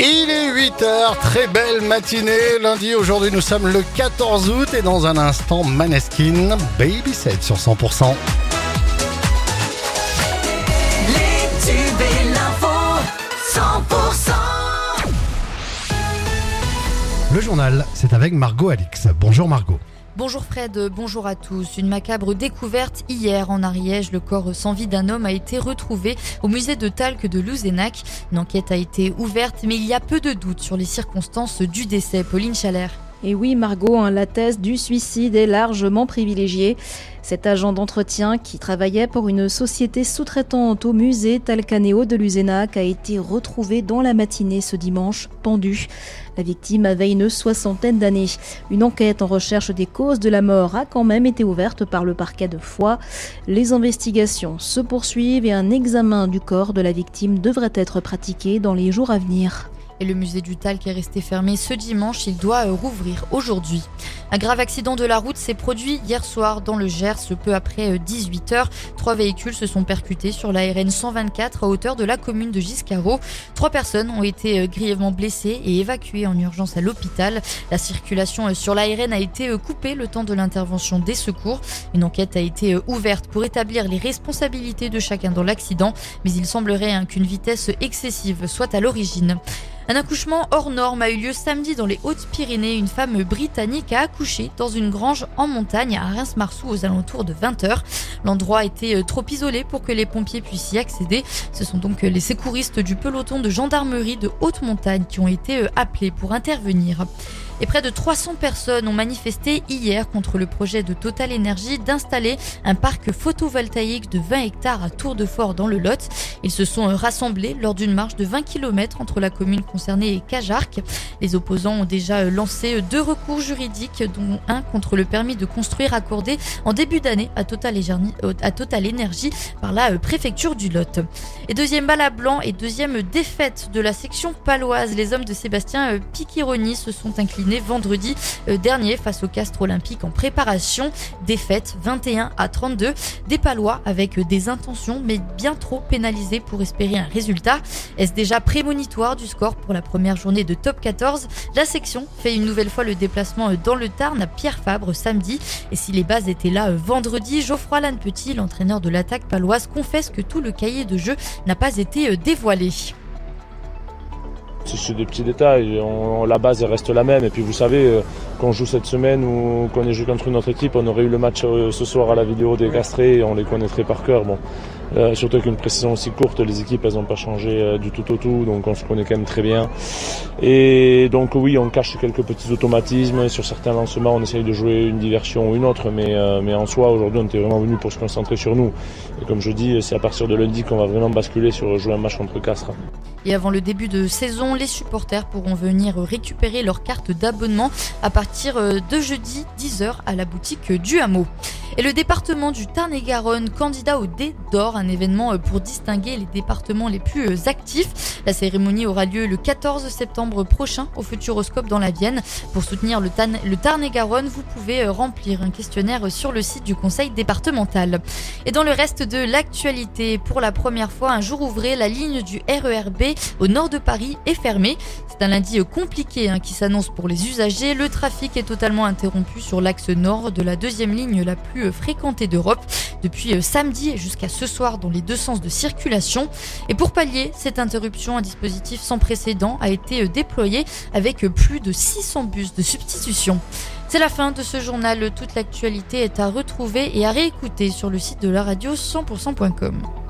Il est 8h, très belle matinée. Lundi, aujourd'hui, nous sommes le 14 août et dans un instant, Maneskin, Baby 7 sur 100%. Les tubes et l'info, 100%. Le journal, c'est avec Margot Alix. Bonjour Margot. Bonjour Fred, bonjour à tous. Une macabre découverte hier en Ariège. Le corps sans vie d'un homme a été retrouvé au musée de Talc de Louzenac. Une enquête a été ouverte, mais il y a peu de doutes sur les circonstances du décès. Pauline Chalère. Et oui, Margot, hein, la thèse du suicide est largement privilégiée. Cet agent d'entretien qui travaillait pour une société sous-traitante au musée Talcaneo de Luzenac a été retrouvé dans la matinée ce dimanche, pendu. La victime avait une soixantaine d'années. Une enquête en recherche des causes de la mort a quand même été ouverte par le parquet de Foix. Les investigations se poursuivent et un examen du corps de la victime devrait être pratiqué dans les jours à venir. Et le musée du Talc est resté fermé ce dimanche. Il doit euh, rouvrir aujourd'hui. Un grave accident de la route s'est produit hier soir dans le Gers, peu après 18 euh, Trois véhicules se sont percutés sur la RN 124 à hauteur de la commune de Giscaro. Trois personnes ont été euh, grièvement blessées et évacuées en urgence à l'hôpital. La circulation sur la RN a été coupée le temps de l'intervention des secours. Une enquête a été ouverte pour établir les responsabilités de chacun dans l'accident, mais il semblerait hein, qu'une vitesse excessive soit à l'origine. Un accouchement hors norme a eu lieu samedi dans les Hautes-Pyrénées. Une femme britannique a accouché dans une grange en montagne à Reims-Marsou aux alentours de 20h. L'endroit était euh, trop isolé pour que les pompiers puissent y accéder. Ce sont donc euh, les secouristes du peloton de gendarmerie de haute montagne qui ont été euh, appelés pour intervenir et près de 300 personnes ont manifesté hier contre le projet de Total Energy d'installer un parc photovoltaïque de 20 hectares à Tour de Fort dans le Lot. Ils se sont rassemblés lors d'une marche de 20 km entre la commune concernée et Cajarc. Les opposants ont déjà lancé deux recours juridiques, dont un contre le permis de construire accordé en début d'année à Total Energy par la préfecture du Lot. Et deuxième balle à blanc et deuxième défaite de la section paloise. Les hommes de Sébastien Piquironi se sont inclinés vendredi euh, dernier face au Castre Olympique en préparation. Défaite 21 à 32. Des Palois avec des intentions mais bien trop pénalisés pour espérer un résultat. Est-ce déjà prémonitoire du score pour la première journée de top 14 La section fait une nouvelle fois le déplacement dans le Tarn à Pierre Fabre samedi. Et si les bases étaient là euh, vendredi, Geoffroy Lannepetit, l'entraîneur de l'attaque paloise, confesse que tout le cahier de jeu n'a pas été euh, dévoilé. C'est des petits détails. la base reste la même. Et puis vous savez, euh, qu'on joue cette semaine ou qu'on ait joué contre une autre équipe, on aurait eu le match euh, ce soir à la vidéo des Castrés et on les connaîtrait par cœur. Bon, euh, surtout qu'une précision aussi courte, les équipes elles n'ont pas changé du tout au tout, donc on se connaît quand même très bien. Et donc oui, on cache quelques petits automatismes. Sur certains lancements, on essaye de jouer une diversion ou une autre, mais, mais en soi, aujourd'hui, on était vraiment venu pour se concentrer sur nous. Et comme je dis, c'est à partir de lundi qu'on va vraiment basculer sur jouer un match contre Castres. Et avant le début de saison, les supporters pourront venir récupérer leur carte d'abonnement à partir euh, de jeudi 10h à la boutique du Hameau. Et le département du Tarn-et-Garonne, candidat au D d'or, un événement euh, pour distinguer les départements les plus euh, actifs. La cérémonie aura lieu le 14 septembre prochain au Futuroscope dans la Vienne. Pour soutenir le Tarn-et-Garonne, vous pouvez remplir un questionnaire sur le site du conseil départemental. Et dans le reste de l'actualité, pour la première fois, un jour ouvré, la ligne du RERB au nord de Paris est fermée. C'est un lundi compliqué hein, qui s'annonce pour les usagers. Le trafic est totalement interrompu sur l'axe nord de la deuxième ligne la plus fréquentée d'Europe depuis euh, samedi jusqu'à ce soir dans les deux sens de circulation. Et pour pallier cette interruption, un dispositif sans précédent a été euh, déployé avec euh, plus de 600 bus de substitution. C'est la fin de ce journal. Toute l'actualité est à retrouver et à réécouter sur le site de la radio 100%.com.